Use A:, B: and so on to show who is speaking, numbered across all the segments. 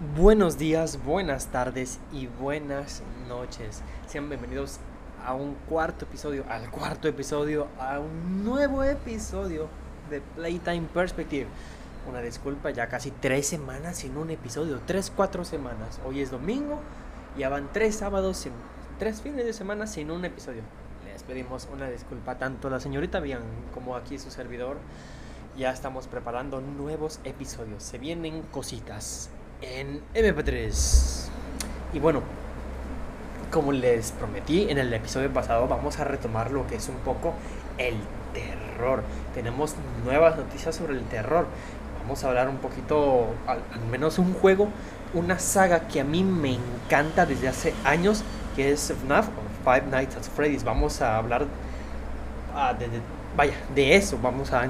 A: Buenos días, buenas tardes y buenas noches. Sean bienvenidos a un cuarto episodio, al cuarto episodio, a un nuevo episodio de Playtime Perspective. Una disculpa, ya casi tres semanas sin un episodio, tres, cuatro semanas. Hoy es domingo, ya van tres sábados, sin, tres fines de semana sin un episodio. Les pedimos una disculpa tanto a la señorita Bian como aquí su servidor. Ya estamos preparando nuevos episodios. Se vienen cositas en MP3. Y bueno, como les prometí en el episodio pasado, vamos a retomar lo que es un poco el terror. Tenemos nuevas noticias sobre el terror. Vamos a hablar un poquito, al, menos un juego, una saga que a mí me encanta desde hace años, que es FNAF o Five Nights at Freddy's. Vamos a hablar uh, de, de vaya, de eso vamos a eh,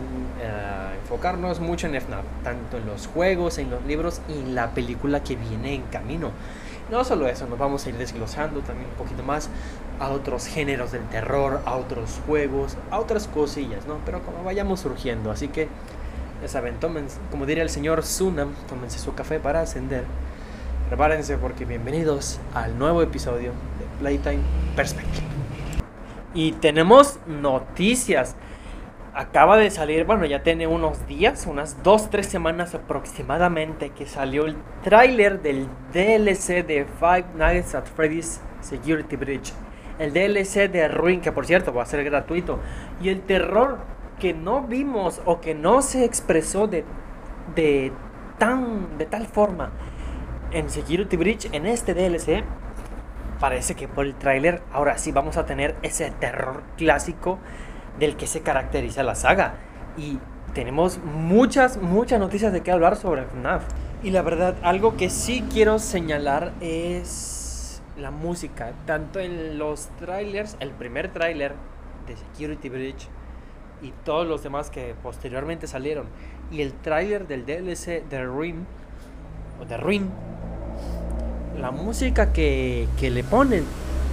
A: enfocarnos mucho en FNAF, tanto en los juegos, en los libros y en la película que viene en camino. No solo eso, nos vamos a ir desglosando también un poquito más a otros géneros del terror, a otros juegos, a otras cosillas, ¿no? Pero como vayamos surgiendo, así que ya saben, tomen, como diría el señor Sunam, tómense su café para ascender. Prepárense porque bienvenidos al nuevo episodio de Playtime Perspective. Y tenemos noticias acaba de salir, bueno, ya tiene unos días, unas 2, 3 semanas aproximadamente, que salió el tráiler del DLC de Five Nights at Freddy's Security Bridge. El DLC de Ruin, que por cierto va a ser gratuito. Y el terror que no vimos o que no se expresó de, de, tan, de tal forma en Security Bridge, en este DLC, parece que por el tráiler ahora sí vamos a tener ese terror clásico del que se caracteriza la saga. Y tenemos muchas, muchas noticias de qué hablar sobre FNAF. Y la verdad, algo que sí quiero señalar es la música. Tanto en los trailers, el primer trailer de Security Bridge y todos los demás que posteriormente salieron. Y el trailer del DLC de Ruin, o la música que, que le ponen,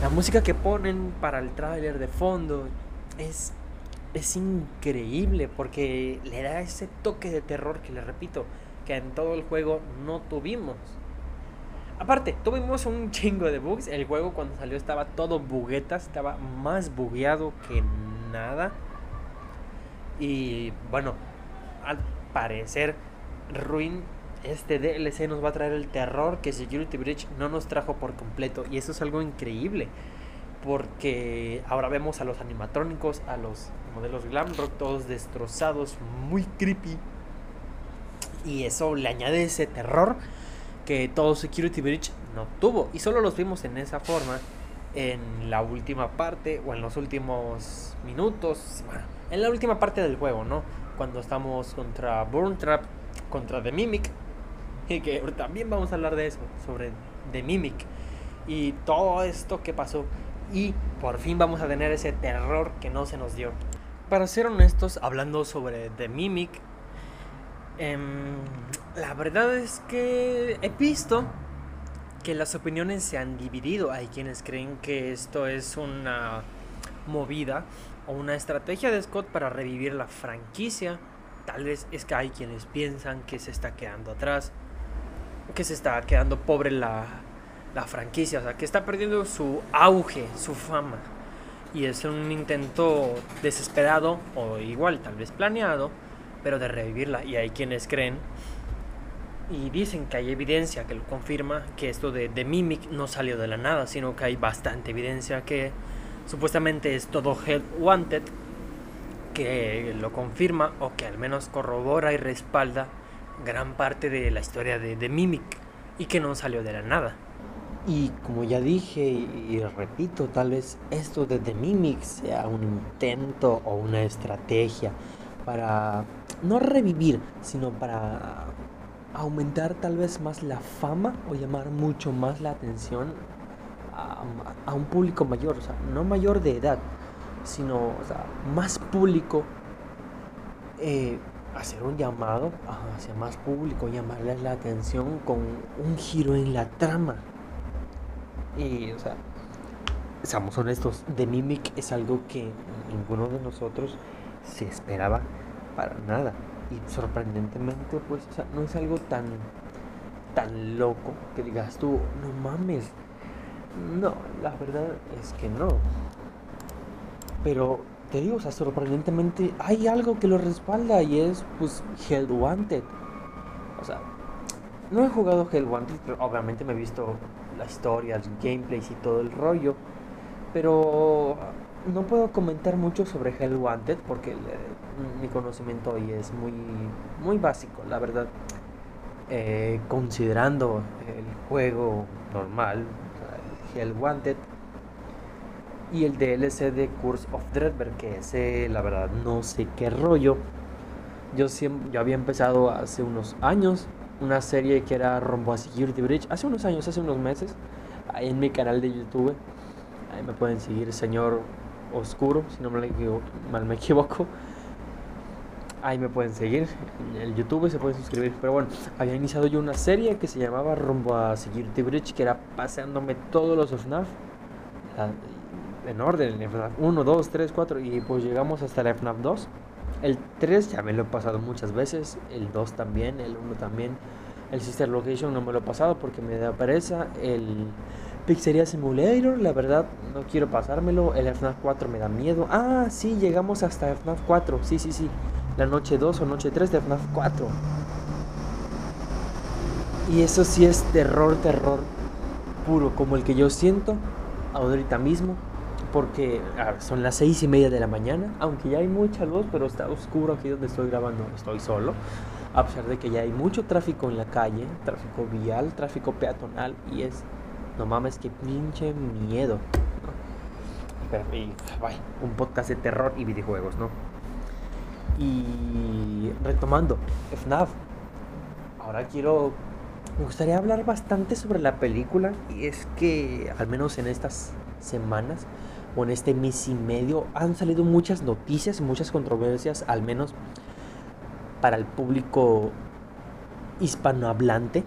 A: la música que ponen para el trailer de fondo es es increíble porque le da ese toque de terror que le repito, que en todo el juego no tuvimos. Aparte, tuvimos un chingo de bugs. El juego cuando salió estaba todo buguetas, estaba más bugueado que nada. Y bueno, al parecer, Ruin, este DLC nos va a traer el terror que Security Bridge no nos trajo por completo. Y eso es algo increíble porque ahora vemos a los animatrónicos, a los modelos Glamrock todos destrozados, muy creepy. Y eso le añade ese terror que todo Security Bridge no tuvo. Y solo los vimos en esa forma en la última parte o en los últimos minutos. en la última parte del juego, ¿no? Cuando estamos contra Burn Trap, contra The Mimic. Y que también vamos a hablar de eso, sobre The Mimic. Y todo esto que pasó y por fin vamos a tener ese terror que no se nos dio. Para ser honestos, hablando sobre The Mimic, em, la verdad es que he visto que las opiniones se han dividido. Hay quienes creen que esto es una movida o una estrategia de Scott para revivir la franquicia. Tal vez es que hay quienes piensan que se está quedando atrás, que se está quedando pobre la, la franquicia, o sea, que está perdiendo su auge, su fama. Y es un intento desesperado o igual, tal vez planeado, pero de revivirla. Y hay quienes creen y dicen que hay evidencia que lo confirma que esto de, de Mimic no salió de la nada, sino que hay bastante evidencia que supuestamente es todo Help Wanted, que lo confirma o que al menos corrobora y respalda gran parte de la historia de, de Mimic y que no salió de la nada. Y como ya dije y, repito, tal vez esto de The Mimic sea un intento o una estrategia para no revivir, sino para aumentar tal vez más la fama o llamar mucho más la atención a, un público mayor, o sea, no mayor de edad, sino más público. Eh, hacer un llamado hacia más público, llamarles la atención con un giro en la trama y, o sea, seamos honestos, The Mimic es algo que ninguno de nosotros se esperaba para nada. Y sorprendentemente, pues, o sea, no es algo tan, tan loco que digas tú, no mames. No, la verdad es que no. Pero te digo, o sea, sorprendentemente hay algo que lo respalda y es pues Hell Wanted. O sea, no he jugado Hell Wanted, pero obviamente me he visto la historia, los gameplays y todo el rollo. Pero no puedo comentar mucho sobre Hell Wanted porque eh, mi conocimiento hoy es muy, muy básico, la verdad. Eh, considerando el juego normal, el Hell Wanted, y el DLC de Curse of Dreadberg, que ese, la verdad, no sé qué rollo. Yo, siempre, yo había empezado hace unos años una serie que era Rombo a Security Bridge, hace unos años, hace unos meses, ahí en mi canal de YouTube. Ahí me pueden seguir, señor Oscuro, si no me equivoco, mal me equivoco. Ahí me pueden seguir en el YouTube, se pueden suscribir. Pero bueno, había iniciado yo una serie que se llamaba Rumbo a Security Bridge, que era paseándome todos los FNAF en orden, FNAF 1, 2, 3, 4 y pues llegamos hasta la FNAF 2. El 3 ya me lo he pasado muchas veces, el 2 también, el 1 también. El Sister Location no me lo he pasado porque me da pereza. El Pizzeria Simulator, la verdad no quiero pasármelo. El FNAF 4 me da miedo. Ah, sí, llegamos hasta FNAF 4. Sí, sí, sí. La noche 2 o noche 3 de FNAF 4. Y eso sí es terror, terror puro, como el que yo siento ahorita mismo porque son las seis y media de la mañana, aunque ya hay mucha luz, pero está oscuro aquí donde estoy grabando, estoy solo, a pesar de que ya hay mucho tráfico en la calle, tráfico vial, tráfico peatonal, y es, no mames, que pinche miedo. Pero, un podcast de terror y videojuegos, ¿no? Y retomando, FNAF, ahora quiero me gustaría hablar bastante sobre la película y es que al menos en estas semanas o en este mes y medio han salido muchas noticias, muchas controversias, al menos para el público hispanohablante,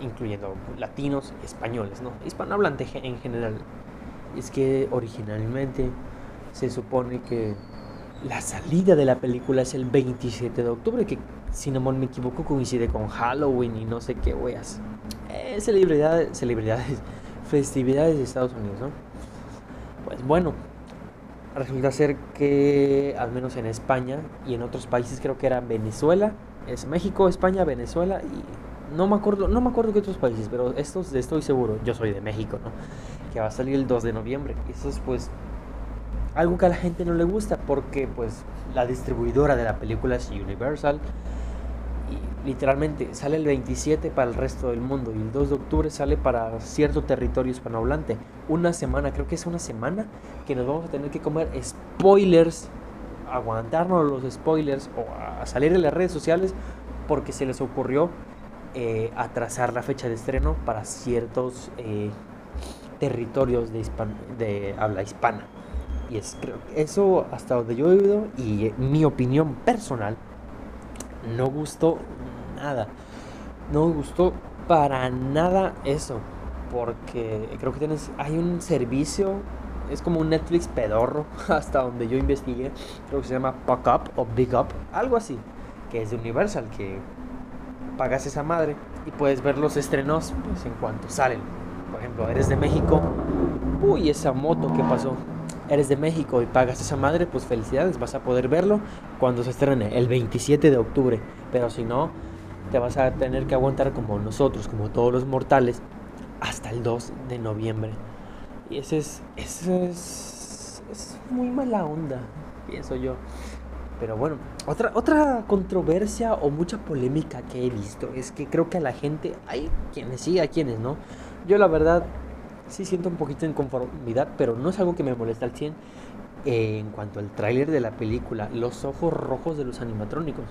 A: incluyendo latinos, españoles, ¿no? Hispanohablante en general. Es que originalmente se supone que la salida de la película es el 27 de octubre, que si no me equivoco coincide con Halloween y no sé qué weas. Eh, celebridades, celebridades, festividades de Estados Unidos, ¿no? Bueno, resulta ser que al menos en España y en otros países creo que era Venezuela, es México, España, Venezuela y no me acuerdo, no me acuerdo qué otros países, pero estos estoy seguro, yo soy de México, ¿no? Que va a salir el 2 de noviembre. Eso es pues algo que a la gente no le gusta porque pues la distribuidora de la película es Universal literalmente sale el 27 para el resto del mundo y el 2 de octubre sale para cierto territorio hispanohablante. Una semana, creo que es una semana que nos vamos a tener que comer spoilers, aguantarnos los spoilers o a salir en las redes sociales porque se les ocurrió eh, atrasar la fecha de estreno para ciertos eh, territorios de, de habla hispana. Y es, creo, eso hasta donde yo he oído y mi opinión personal no gustó nada. No me gustó para nada eso. Porque creo que tienes. Hay un servicio. Es como un Netflix pedorro. Hasta donde yo investigué. Creo que se llama Puck Up o Big Up. Algo así. Que es de Universal. Que pagas esa madre. Y puedes ver los estrenos pues, en cuanto salen. Por ejemplo, eres de México. Uy, esa moto que pasó eres de México y pagas esa madre, pues felicidades, vas a poder verlo cuando se estrene, el 27 de octubre. Pero si no, te vas a tener que aguantar como nosotros, como todos los mortales, hasta el 2 de noviembre. Y ese es, ese es, es muy mala onda, pienso yo. Pero bueno, otra, otra controversia o mucha polémica que he visto es que creo que a la gente, hay quienes sí, hay quienes no. Yo la verdad sí siento un poquito de inconformidad, pero no es algo que me molesta al 100. en cuanto al tráiler de la película, los ojos rojos de los animatrónicos.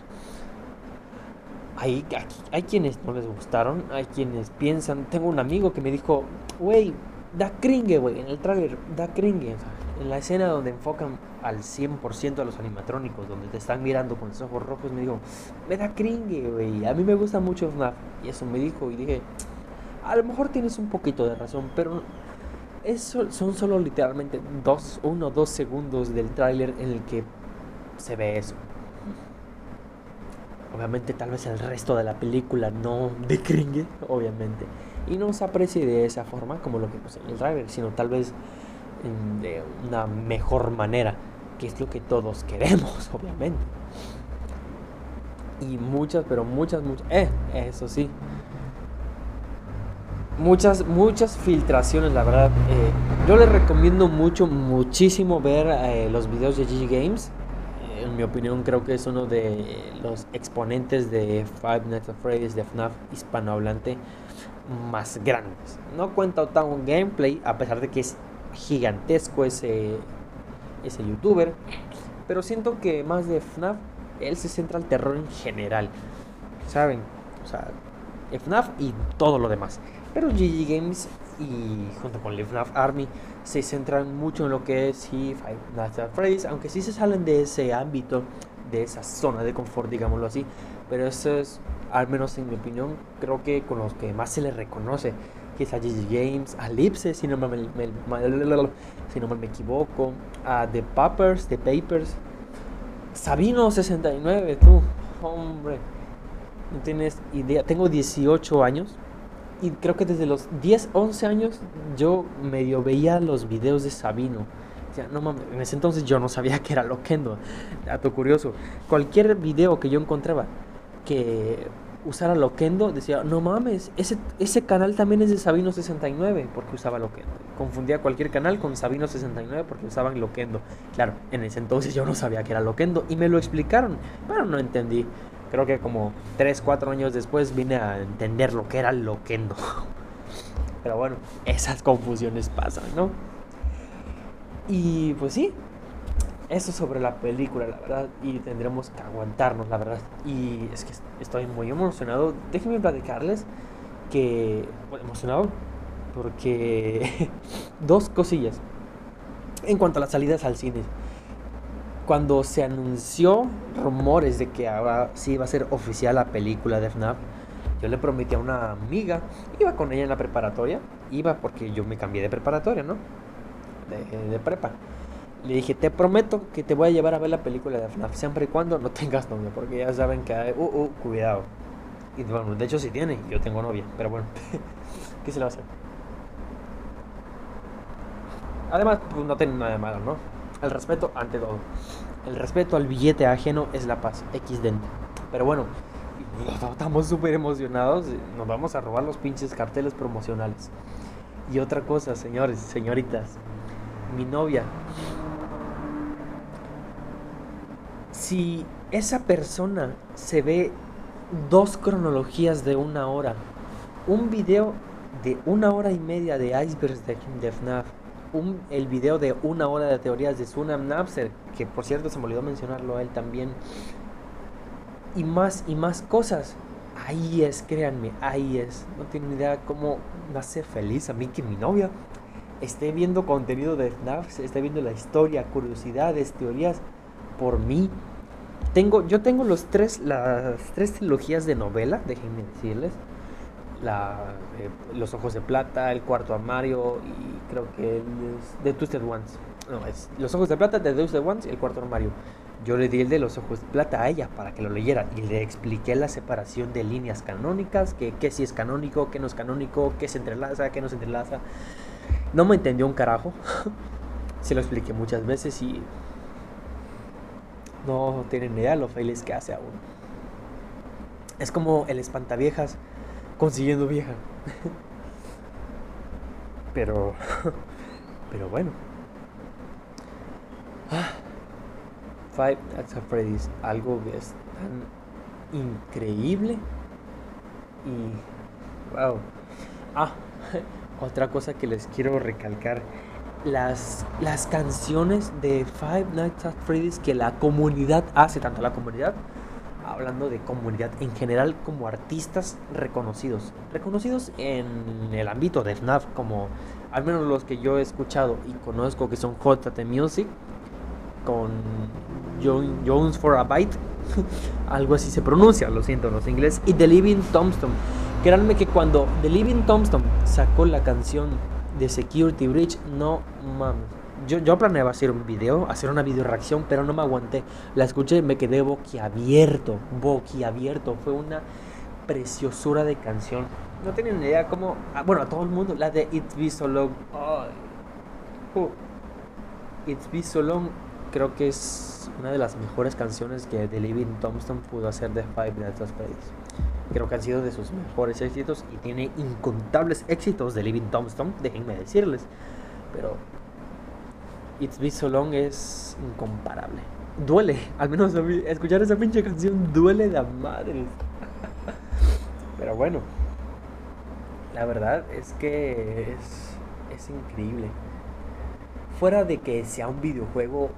A: Hay, hay quienes no les gustaron, hay quienes piensan. Tengo un amigo que me dijo, wey, da cringe, wey, en el tráiler, da cringe. en la escena donde enfocan al 100% a los animatrónicos, donde te están mirando con los ojos rojos, me dijo, me da cringe, wey. A mí me gusta mucho FNAF. Y eso me dijo, y dije, a lo mejor tienes un poquito de razón, pero eso son solo literalmente dos, uno o dos segundos del tráiler en el que se ve eso. Obviamente tal vez el resto de la película no decringue, obviamente, y no se aprecie de esa forma como lo que en el trailer, sino tal vez de una mejor manera, que es lo que todos queremos, obviamente. Y muchas, pero muchas, muchas, eh, eso sí, muchas, muchas filtraciones, la verdad. Eh, yo les recomiendo mucho, muchísimo ver eh, los videos de GG Games. En mi opinión, creo que es uno de los exponentes de Five Nights at Freddy's de FNAF hispanohablante más grandes. No cuenta tan gameplay, a pesar de que es gigantesco ese, ese youtuber. Pero siento que más de FNAF, él se centra al terror en general. ¿Saben? O sea, FNAF y todo lo demás. Pero GG Games y junto con Live Army se centran mucho en lo que es Five Nights at Freddy's, aunque sí se salen de ese ámbito, de esa zona de confort, digámoslo así. Pero eso es, al menos en mi opinión, creo que con los que más se les reconoce, que es a GG Games, a Lipse, si no me, si no me equivoco, a The Papers, The Papers, Sabino69, tú, hombre, no tienes idea, tengo 18 años y creo que desde los 10, 11 años yo medio veía los videos de Sabino. no mames, en ese entonces yo no sabía que era Loquendo. Dato curioso. Cualquier video que yo encontraba que usara Loquendo, decía, no mames, ese, ese canal también es de Sabino69 porque usaba Loquendo. Confundía cualquier canal con Sabino69 porque usaban Loquendo. Claro, en ese entonces yo no sabía que era Loquendo y me lo explicaron, pero no entendí. Creo que como 3, 4 años después vine a entender lo que era loquendo. Pero bueno, esas confusiones pasan, ¿no? Y pues sí, eso sobre la película, la verdad. Y tendremos que aguantarnos, la verdad. Y es que estoy muy emocionado. Déjenme platicarles que... Emocionado porque... dos cosillas. En cuanto a las salidas al cine cuando se anunció rumores de que ahora sí iba a ser oficial la película de FNAF, yo le prometí a una amiga, iba con ella en la preparatoria, iba porque yo me cambié de preparatoria, ¿no? De, prepa. Le dije, te prometo que te voy a llevar a ver la película de FNAF, siempre y cuando no tengas novia, porque ya saben que hay, uh, uh, cuidado. Y bueno, de hecho sí tiene, yo tengo novia, pero bueno, ¿qué se le va a hacer? Además, pues no tiene nada de malo, ¿no? El respeto ante todo. El respeto al billete ajeno es la paz. XD. Pero bueno, estamos súper emocionados. Nos vamos a robar los pinches carteles promocionales. Y otra cosa, señores, señoritas. Mi novia. Si esa persona se ve dos cronologías de una hora, un video de una hora y media de icebergs de, de FNAF, el video de una hora de teorías de Sunam Napser, que por cierto se me olvidó mencionarlo a él también, y más y más cosas. Ahí es, créanme, ahí es. No tengo idea cómo me hace feliz a mí que mi novia esté viendo contenido de FNAF, esté viendo la historia, curiosidades, teorías por mí. Tengo, yo tengo los tres, las tres trilogías de novela, déjenme decirles la, eh, Los Ojos de Plata, El Cuarto Armario y creo que es The Twisted Ones. No, es Los Ojos de Plata, The Twisted Ones y El Cuarto Armario. Yo le di el de Los Ojos de Plata a ella para que lo leyera y le expliqué la separación de líneas canónicas, que, que si es canónico, que no es canónico, que se entrelaza, que no se entrelaza. No me entendió un carajo. se lo expliqué muchas veces y no tienen idea lo feliz que hace aún. Es como el espantaviejas consiguiendo vieja. pero, pero bueno. Ah, Five Nights at Freddy's, algo que es tan increíble y wow. Ah, otra cosa que les quiero recalcar. Las, las canciones de Five Nights at Freddy's que la comunidad hace, tanto la comunidad hablando de comunidad en general como artistas reconocidos. Reconocidos en el ámbito de FNAF, como al menos los que yo he escuchado y conozco que son JT Music, con Jones for a Byte, algo así se pronuncia, lo siento, los inglés, y The Living Tombstone. Créanme que cuando The Living Tombstone sacó la canción de Security Bridge, no mames, yo, yo planeaba hacer un video, hacer una video reacción, pero no me aguanté. La escuché y me quedé boquiabierto, boquiabierto. Fue una preciosura de canción. No tienen idea cómo. ah, bueno, a todo el mundo, la de It's Be So Long. Uh. It's Be So Long creo que es una de las mejores canciones que The Living Tombstone pudo hacer de Five Nights at Freddy's. Creo que han sido de sus mejores éxitos y tiene incontables éxitos de Living Tombstone, déjenme decirles. Pero It's Be So Long es incomparable. Duele, al menos escuchar esa pinche canción duele de madres. Pero bueno, la verdad es que es increíble. Fuera de que sea un videojuego,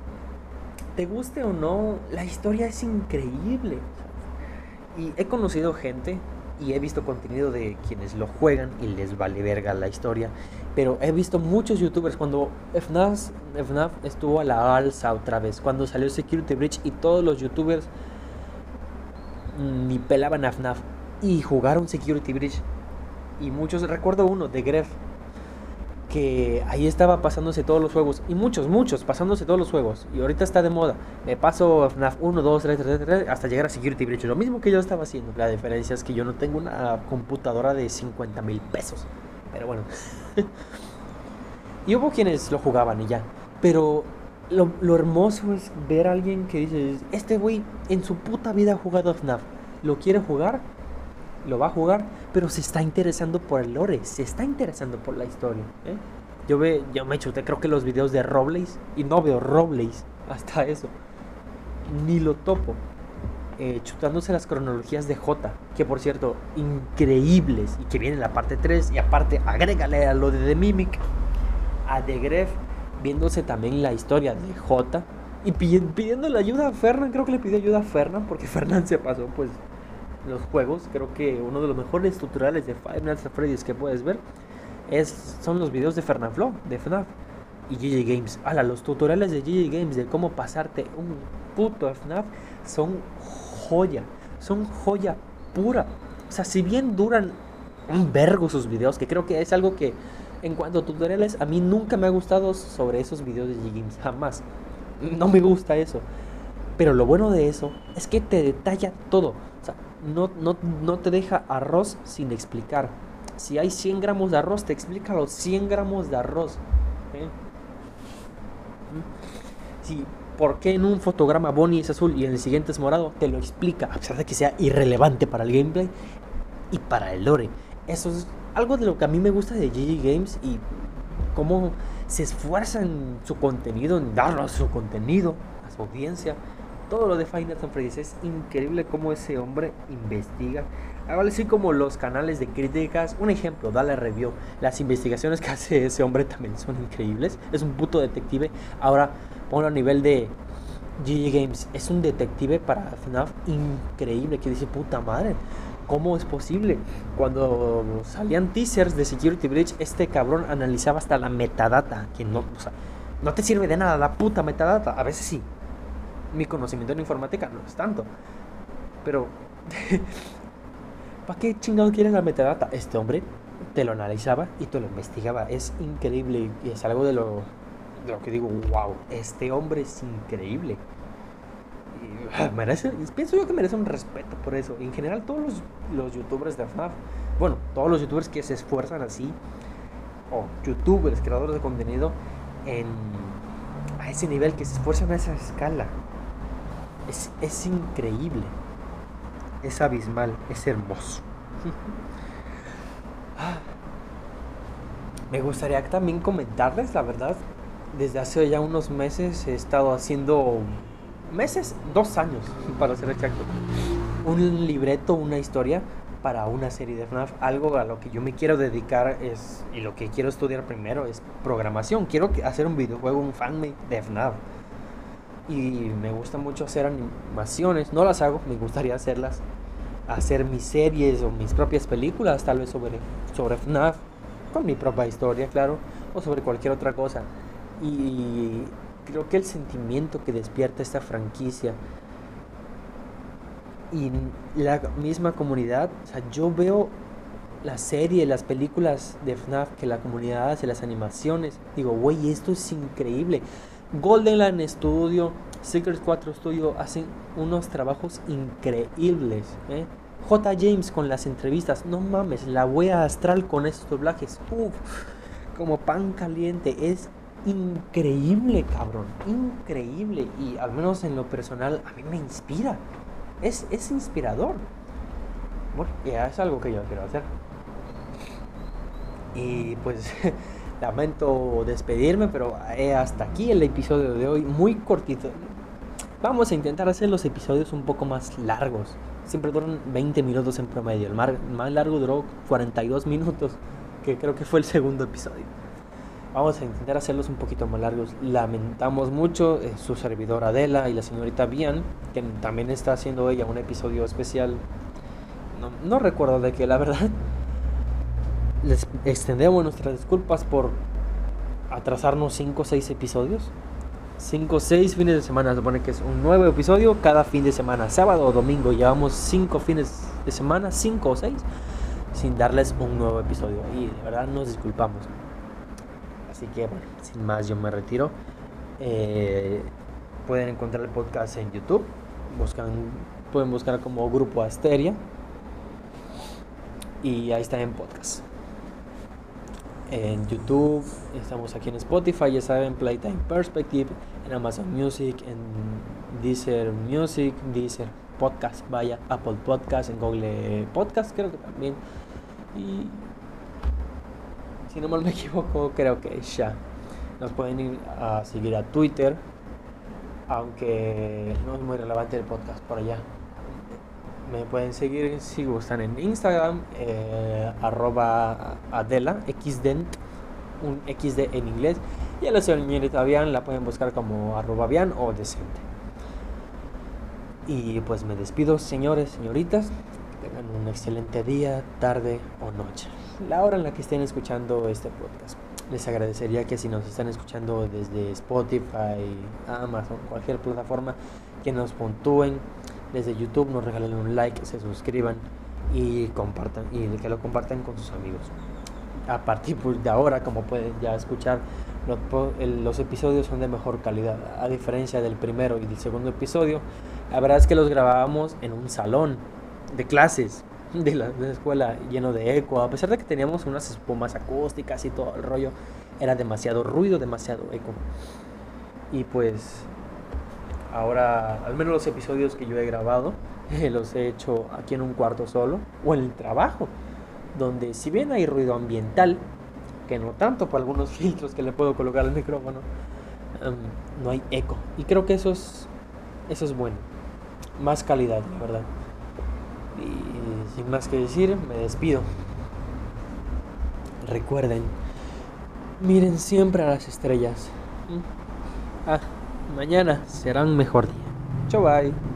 A: te guste o no, la historia es increíble. Y he conocido gente y he visto contenido de quienes lo juegan y les vale verga la historia. Pero he visto muchos youtubers cuando FNAF, FNAF estuvo a la alza otra vez, cuando salió Security Breach y todos los youtubers ni pelaban a FNAF y jugaron Security Breach. Y muchos, recuerdo uno de Gref, que ahí estaba pasándose todos los juegos. Y muchos, muchos, pasándose todos los juegos. Y ahorita está de moda. Me paso FNAF 1, 2, 3, 3, 3, hasta llegar a Security Breach. Lo mismo que yo estaba haciendo. La diferencia es que yo no tengo una computadora de 50 mil pesos. Pero bueno. y hubo quienes lo jugaban y ya. Pero lo, lo hermoso es ver a alguien que dice, este güey en su puta vida ha jugado FNAF. ¿Lo quiere jugar? Lo va a jugar, pero se está interesando por el lore, se está interesando por la historia. ¿eh? Yo, ve, yo me chuté, creo que los videos de Robles, y no veo Robles, hasta eso. Ni lo topo. Eh, chutándose las cronologías de J, que por cierto, increíbles, y que viene en la parte 3, y aparte, agrégale a lo de The Mimic, a The Gref, viéndose también la historia de J, y pidiendo la ayuda a Fernan, creo que le pidió ayuda a Fernan, porque Fernan se pasó, pues, los juegos, creo que uno de los mejores tutoriales de Five Nights at que puedes ver es, son los videos de Fernanfloo, de FNAF y GG Games. Ala, los tutoriales de GG Games de cómo pasarte un puto FNAF son joya, son joya pura. O sea, si bien duran un vergo sus videos, que creo que es algo que en cuanto a tutoriales a mí nunca me ha gustado sobre esos videos de GG Games, jamás. No me gusta eso. Pero lo bueno de eso es que te detalla todo. O sea, no, no, no te deja arroz sin explicar. Si hay 100 gramos de arroz, te explica los 100 gramos de arroz. Si, ¿Por qué en un fotograma Bonnie es azul y en el siguiente es morado? Te lo explica, a pesar de que sea irrelevante para el gameplay y para el lore. Eso es algo de lo que a mí me gusta de GG Games y cómo se esfuerza en su contenido, en darnos su contenido a su audiencia todo lo de at Freddy's. Es increíble cómo ese hombre investiga. Ahora así como los canales de críticas. Un ejemplo, dale review. Las investigaciones que hace ese hombre también son increíbles. Es un puto detective. Ahora ponlo a nivel de GG Games. Es un detective para FNAF increíble. Que dice, puta madre. ¿Cómo es posible? Cuando salían teasers de Security Breach, este cabrón analizaba hasta la metadata. Que no, o sea, no te sirve de nada la puta metadata. A veces sí, mi conocimiento en informática no es tanto. Pero, ¿para qué chingado quieren la metadata? Este hombre te lo analizaba y te lo investigaba. Es increíble y es algo de lo, de lo que digo, wow, este hombre es increíble. Y, merece, pienso yo que merece un respeto por eso. En general, todos los, los youtubers de FNAF, bueno, todos los youtubers que se esfuerzan así, o youtubers, creadores de contenido, en, a ese nivel, que se esfuerzan a esa escala, es, increíble. Es abismal, es hermoso. Me gustaría también comentarles, la verdad, desde hace ya unos meses he estado haciendo, meses, dos años para ser exacto, un libreto, una historia para una serie de FNAF. Algo a lo que yo me quiero dedicar es, y lo que quiero estudiar primero es programación. Quiero hacer un videojuego, un fanmade de FNAF y me gusta mucho hacer animaciones. No las hago, me gustaría hacerlas. Hacer mis series o mis propias películas, tal vez sobre, sobre FNAF, con mi propia historia, claro, o sobre cualquier otra cosa. Y creo que el sentimiento que despierta esta franquicia y la misma comunidad, o sea, yo veo la serie, las películas de FNAF que la comunidad hace, las animaciones. Digo, güey, esto es increíble. Golden Line Studio, Secret 4 Studio hacen unos trabajos increíbles. ¿eh? J. James con las entrevistas, no mames, la wea astral con estos doblajes, uff, como pan caliente, es increíble, cabrón, increíble. Y al menos en lo personal, a mí me inspira, es, es inspirador. Bueno, ya es algo que yo quiero hacer. Y pues lamento despedirme, pero hasta aquí el episodio de hoy, muy cortito. Vamos a intentar hacer los episodios un poco más largos. Siempre duran 20 minutos en promedio. El más largo duró 42 minutos, que creo que fue el segundo episodio. Vamos a intentar hacerlos un poquito más largos. Lamentamos mucho eh, su servidor Adela y la señorita Bian, que también está haciendo ella un episodio especial. No, no recuerdo de qué, la verdad les extendemos nuestras disculpas por atrasarnos 5 o 6 episodios. 5 o 6 fines de semana, se supone que es un nuevo episodio cada fin de semana, sábado o domingo. Llevamos 5 fines de semana, 5 o 6, sin darles un nuevo episodio. Y de verdad nos disculpamos. Así que, bueno, sin más, yo me retiro. Eh, pueden encontrar el podcast en YouTube. Buscan, pueden buscar como Grupo Asteria. Y ahí está en podcast en YouTube, estamos aquí en Spotify, ya saben, Playtime Perspective, en Amazon Music, en Deezer Music, Deezer Podcast, vaya, Apple Podcast, en Google Podcast, creo que también. Y si no mal me equivoco, creo que ya. Nos pueden ir a seguir a Twitter, aunque no es muy relevante el podcast por allá. Me pueden seguir si gustan en Instagram, eh, arroba Adela, xdent, un xd en inglés. Y a la señorita Bian la pueden buscar como arroba Bian o decente. Y pues me despido, señores, señoritas. tengan un excelente día, tarde o noche. La hora en la que estén escuchando este podcast. Les agradecería que si nos están escuchando desde Spotify, Amazon, cualquier plataforma, que nos puntúen desde YouTube nos regalen un like, se suscriban y compartan y que lo compartan con sus amigos. A partir de ahora, como pueden ya escuchar, los, episodios son de mejor calidad, a diferencia del primero y del segundo episodio. La verdad es que los grabábamos en un salón de clases de la, de la escuela lleno de eco, a pesar de que teníamos unas espumas acústicas y todo el rollo, era demasiado ruido, demasiado eco. Y pues Ahora, al menos los episodios que yo he grabado, los he hecho aquí en un cuarto solo o en el trabajo, donde si bien hay ruido ambiental, que no tanto por algunos filtros que le puedo colocar al micrófono, em, no hay eco. Y creo que eso es, eso es bueno. Más calidad, la verdad. Y sin más que decir, me despido. Recuerden, miren siempre a las estrellas. ¿Mm? Ah. Mañana será un mejor día. Chau, bye.